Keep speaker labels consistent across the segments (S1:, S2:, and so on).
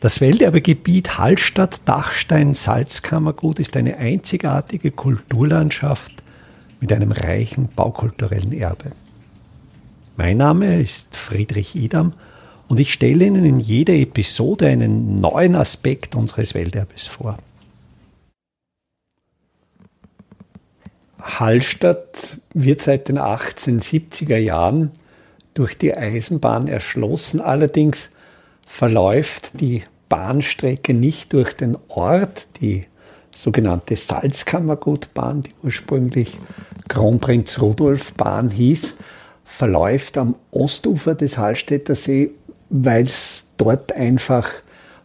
S1: Das Welterbegebiet Hallstatt-Dachstein-Salzkammergut ist eine einzigartige Kulturlandschaft mit einem reichen baukulturellen Erbe. Mein Name ist Friedrich Idam und ich stelle Ihnen in jeder Episode einen neuen Aspekt unseres Welterbes vor. Hallstatt wird seit den 1870er Jahren durch die Eisenbahn erschlossen. Allerdings verläuft die Bahnstrecke nicht durch den Ort, die sogenannte Salzkammergutbahn, die ursprünglich Kronprinz Rudolf Bahn hieß, verläuft am Ostufer des Hallstätter See, weil es dort einfach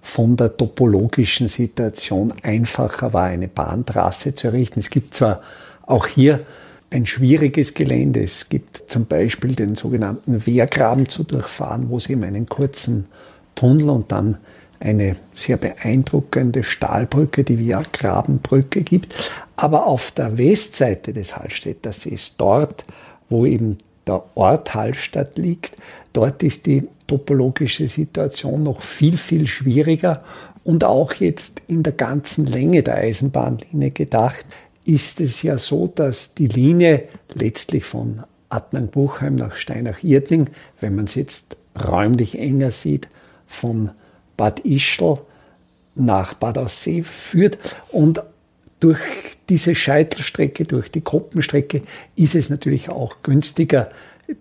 S1: von der topologischen Situation einfacher war, eine Bahntrasse zu errichten. Es gibt zwar auch hier ein schwieriges Gelände. Es gibt zum Beispiel den sogenannten Wehrgraben zu durchfahren, wo es eben einen kurzen Tunnel und dann eine sehr beeindruckende Stahlbrücke, die Wehrgrabenbrücke gibt. Aber auf der Westseite des Hallstätter Sees, dort, wo eben der Ort Hallstatt liegt, dort ist die topologische Situation noch viel, viel schwieriger und auch jetzt in der ganzen Länge der Eisenbahnlinie gedacht, ist es ja so, dass die Linie letztlich von Adnang-Buchheim nach Steinach-Irtling, wenn man es jetzt räumlich enger sieht, von Bad Ischl nach Bad Aussee führt und durch diese Scheitelstrecke, durch die Gruppenstrecke ist es natürlich auch günstiger,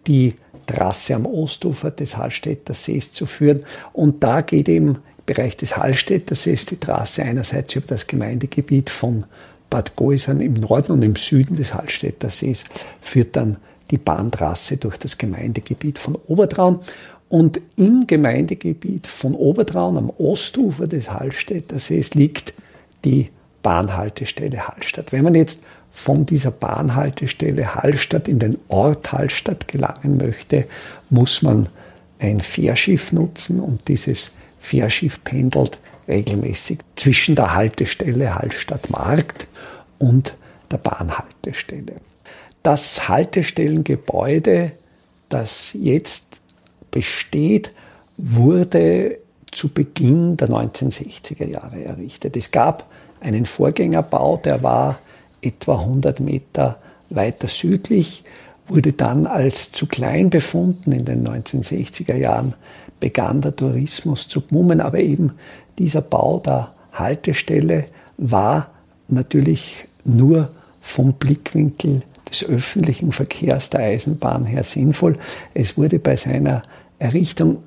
S1: die Trasse am Ostufer des Hallstätter Sees zu führen. Und da geht eben im Bereich des Hallstätter Sees die Trasse einerseits über das Gemeindegebiet von Bad Goisern im Norden und im Süden des Hallstätter Sees führt dann die Bahntrasse durch das Gemeindegebiet von Obertraun. Und im Gemeindegebiet von Obertraun am Ostufer des Hallstätter Sees liegt die Bahnhaltestelle Hallstatt. Wenn man jetzt von dieser Bahnhaltestelle Hallstatt in den Ort Hallstatt gelangen möchte, muss man ein Fährschiff nutzen und dieses Fährschiff pendelt regelmäßig zwischen der Haltestelle Hallstatt Markt und der Bahnhaltestelle. Das Haltestellengebäude, das jetzt besteht, wurde zu Beginn der 1960er Jahre errichtet. Es gab einen Vorgängerbau, der war etwa 100 Meter weiter südlich, wurde dann als zu klein befunden. In den 1960er Jahren begann der Tourismus zu boomen, aber eben dieser Bau der Haltestelle war natürlich nur vom Blickwinkel des öffentlichen Verkehrs der Eisenbahn her sinnvoll. Es wurde bei seiner Errichtung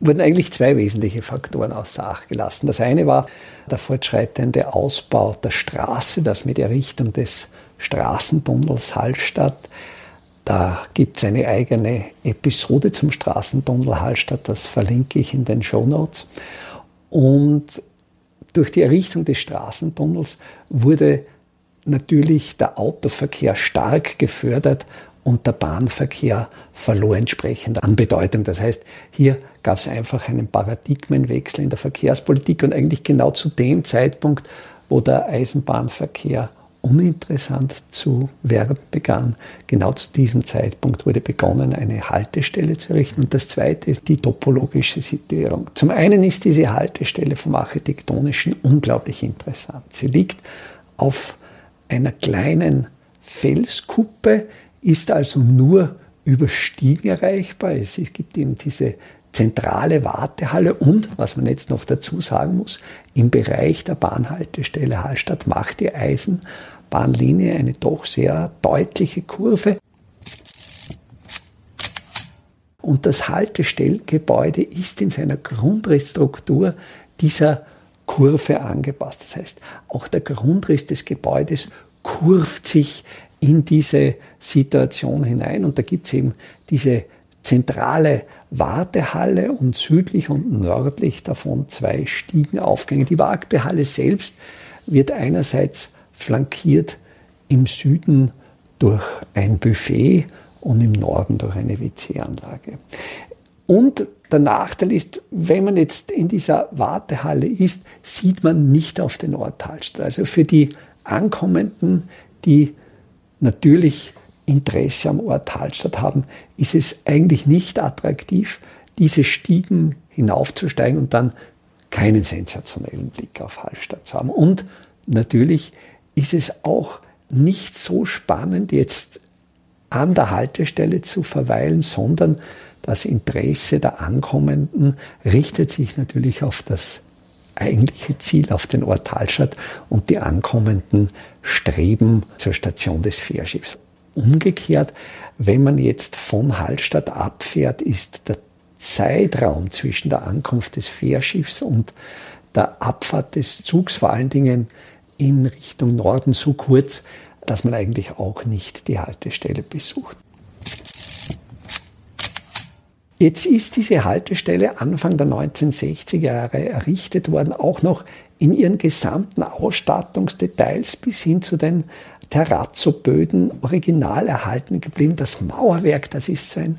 S1: wurden eigentlich zwei wesentliche Faktoren außer Acht gelassen. Das eine war der fortschreitende Ausbau der Straße, das mit Errichtung des Straßentunnels Hallstatt. Da gibt es eine eigene Episode zum Straßentunnel Hallstatt, das verlinke ich in den Show Notes. Und durch die Errichtung des Straßentunnels wurde natürlich der Autoverkehr stark gefördert und der Bahnverkehr verlor entsprechend an Bedeutung. Das heißt, hier gab es einfach einen Paradigmenwechsel in der Verkehrspolitik und eigentlich genau zu dem Zeitpunkt, wo der Eisenbahnverkehr uninteressant zu werden begann. Genau zu diesem Zeitpunkt wurde begonnen, eine Haltestelle zu errichten. Und das Zweite ist die topologische Situierung. Zum einen ist diese Haltestelle vom Architektonischen unglaublich interessant. Sie liegt auf einer kleinen Felskuppe, ist also nur über Stiegen erreichbar. Es, gibt eben diese zentrale Wartehalle und, was man jetzt noch dazu sagen muss, im Bereich der Bahnhaltestelle Hallstatt macht die Eisenbahnlinie eine doch sehr deutliche Kurve. Und das Haltestellengebäude ist in seiner Grundrissstruktur dieser Kurve angepasst. Das heißt, auch der Grundriss des Gebäudes kurvt sich in diese Situation hinein. Und da gibt es eben diese zentrale Wartehalle und südlich und nördlich davon zwei Stiegenaufgänge. Die Wartehalle selbst wird einerseits flankiert im Süden durch ein Buffet und im Norden durch eine WC-Anlage. Und der Nachteil ist, wenn man jetzt in dieser Wartehalle ist, sieht man nicht auf den Ort Hallstatt. Also für die Ankommenden, die natürlich Interesse am Ort Hallstatt haben, ist es eigentlich nicht attraktiv, diese Stiegen hinaufzusteigen und dann keinen sensationellen Blick auf Hallstatt zu haben. Und natürlich ist es auch nicht so spannend, jetzt an der Haltestelle zu verweilen, sondern das Interesse der Ankommenden richtet sich natürlich auf das eigentliche Ziel, auf den Ort Hallstatt und die Ankommenden streben zur Station des Fährschiffs. Umgekehrt, wenn man jetzt von Hallstatt abfährt, ist der Zeitraum zwischen der Ankunft des Fährschiffs und der Abfahrt des Zugs vor allen Dingen in Richtung Norden so kurz, dass man eigentlich auch nicht die Haltestelle besucht. Jetzt ist diese Haltestelle Anfang der 1960er Jahre errichtet worden, auch noch in ihren gesamten Ausstattungsdetails bis hin zu den Terrazzo-Böden original erhalten geblieben. Das Mauerwerk, das ist so ein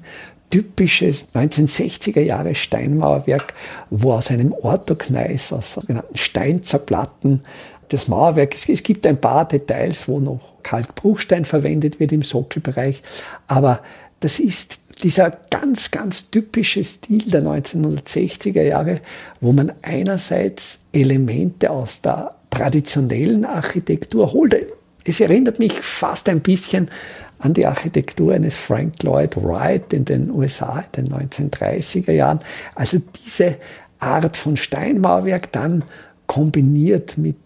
S1: typisches 1960er Jahre Steinmauerwerk, wo aus einem Orthokneis, aus sogenannten Steinzerplatten, das Mauerwerk, es, es gibt ein paar Details, wo noch Kalkbruchstein verwendet wird im Sockelbereich, aber das ist dieser ganz, ganz typische Stil der 1960er Jahre, wo man einerseits Elemente aus der traditionellen Architektur holte. Es erinnert mich fast ein bisschen an die Architektur eines Frank Lloyd Wright in den USA in den 1930er Jahren. Also diese Art von Steinmauerwerk dann kombiniert mit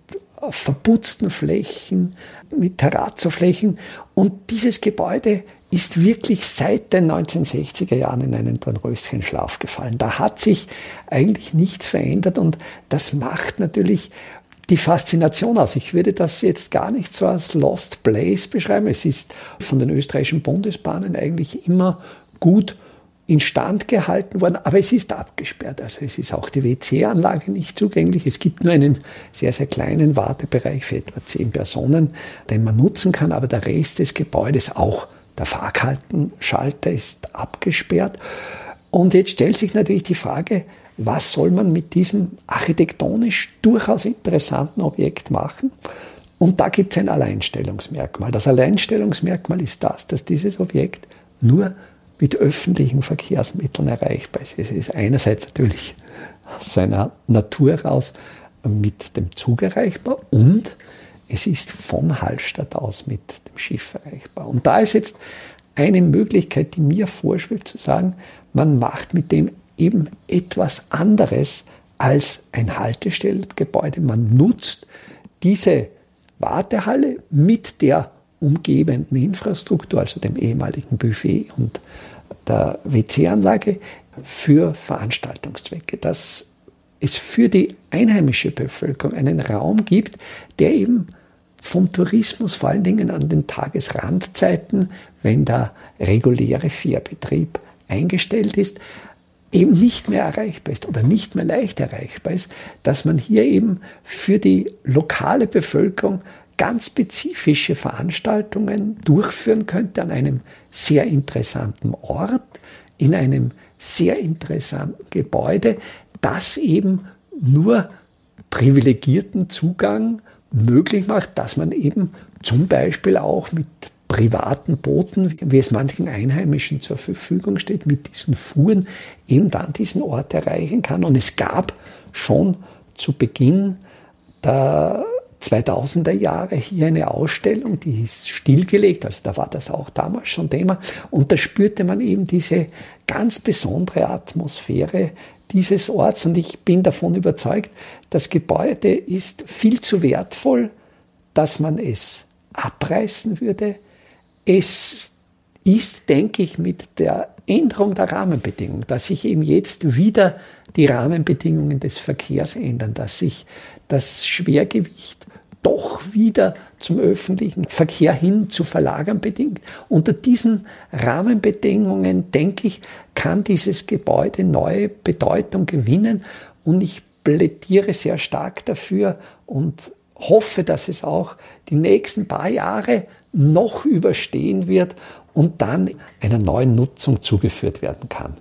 S1: verputzten Flächen, mit Terrazzoflächen. Und dieses Gebäude ist wirklich seit den 1960er Jahren in einen Dornröschenschlaf gefallen. Da hat sich eigentlich nichts verändert und das macht natürlich die Faszination aus. Ich würde das jetzt gar nicht so als Lost Place beschreiben. Es ist von den österreichischen Bundesbahnen eigentlich immer gut instand gehalten worden, aber es ist abgesperrt. Also es ist auch die WC-Anlage nicht zugänglich. Es gibt nur einen sehr, sehr kleinen Wartebereich für etwa zehn Personen, den man nutzen kann, aber der Rest des Gebäudes, auch der Fahrkartenschalter, ist abgesperrt. Und jetzt stellt sich natürlich die Frage, was soll man mit diesem architektonisch durchaus interessanten Objekt machen? Und da gibt es ein Alleinstellungsmerkmal. Das Alleinstellungsmerkmal ist das, dass dieses Objekt nur mit öffentlichen Verkehrsmitteln erreichbar ist. Es ist einerseits natürlich aus seiner Natur heraus mit dem Zug erreichbar und es ist von Hallstatt aus mit dem Schiff erreichbar. Und da ist jetzt eine Möglichkeit, die mir vorschwebt, zu sagen, man macht mit dem eben etwas anderes als ein Haltestellengebäude. Man nutzt diese Wartehalle mit der umgebenden Infrastruktur, also dem ehemaligen Buffet und der WC-Anlage für Veranstaltungszwecke, dass es für die einheimische Bevölkerung einen Raum gibt, der eben vom Tourismus vor allen Dingen an den Tagesrandzeiten, wenn der reguläre Fährbetrieb eingestellt ist, eben nicht mehr erreichbar ist oder nicht mehr leicht erreichbar ist, dass man hier eben für die lokale Bevölkerung ganz spezifische Veranstaltungen durchführen könnte an einem sehr interessanten Ort, in einem sehr interessanten Gebäude, das eben nur privilegierten Zugang möglich macht, dass man eben zum Beispiel auch mit privaten Booten, wie es manchen Einheimischen zur Verfügung steht, mit diesen Fuhren eben dann diesen Ort erreichen kann. Und es gab schon zu Beginn der 2000er Jahre hier eine Ausstellung, die ist stillgelegt, also da war das auch damals schon Thema. Und da spürte man eben diese ganz besondere Atmosphäre dieses Orts. Und ich bin davon überzeugt, das Gebäude ist viel zu wertvoll, dass man es abreißen würde, es ist, denke ich, mit der Änderung der Rahmenbedingungen, dass sich eben jetzt wieder die Rahmenbedingungen des Verkehrs ändern, dass sich das Schwergewicht doch wieder zum öffentlichen Verkehr hin zu verlagern bedingt. Unter diesen Rahmenbedingungen, denke ich, kann dieses Gebäude neue Bedeutung gewinnen und ich plädiere sehr stark dafür und hoffe, dass es auch die nächsten paar Jahre noch überstehen wird und dann einer neuen Nutzung zugeführt werden kann.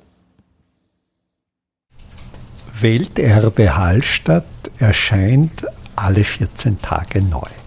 S2: Welterbe Hallstatt erscheint alle 14 Tage neu.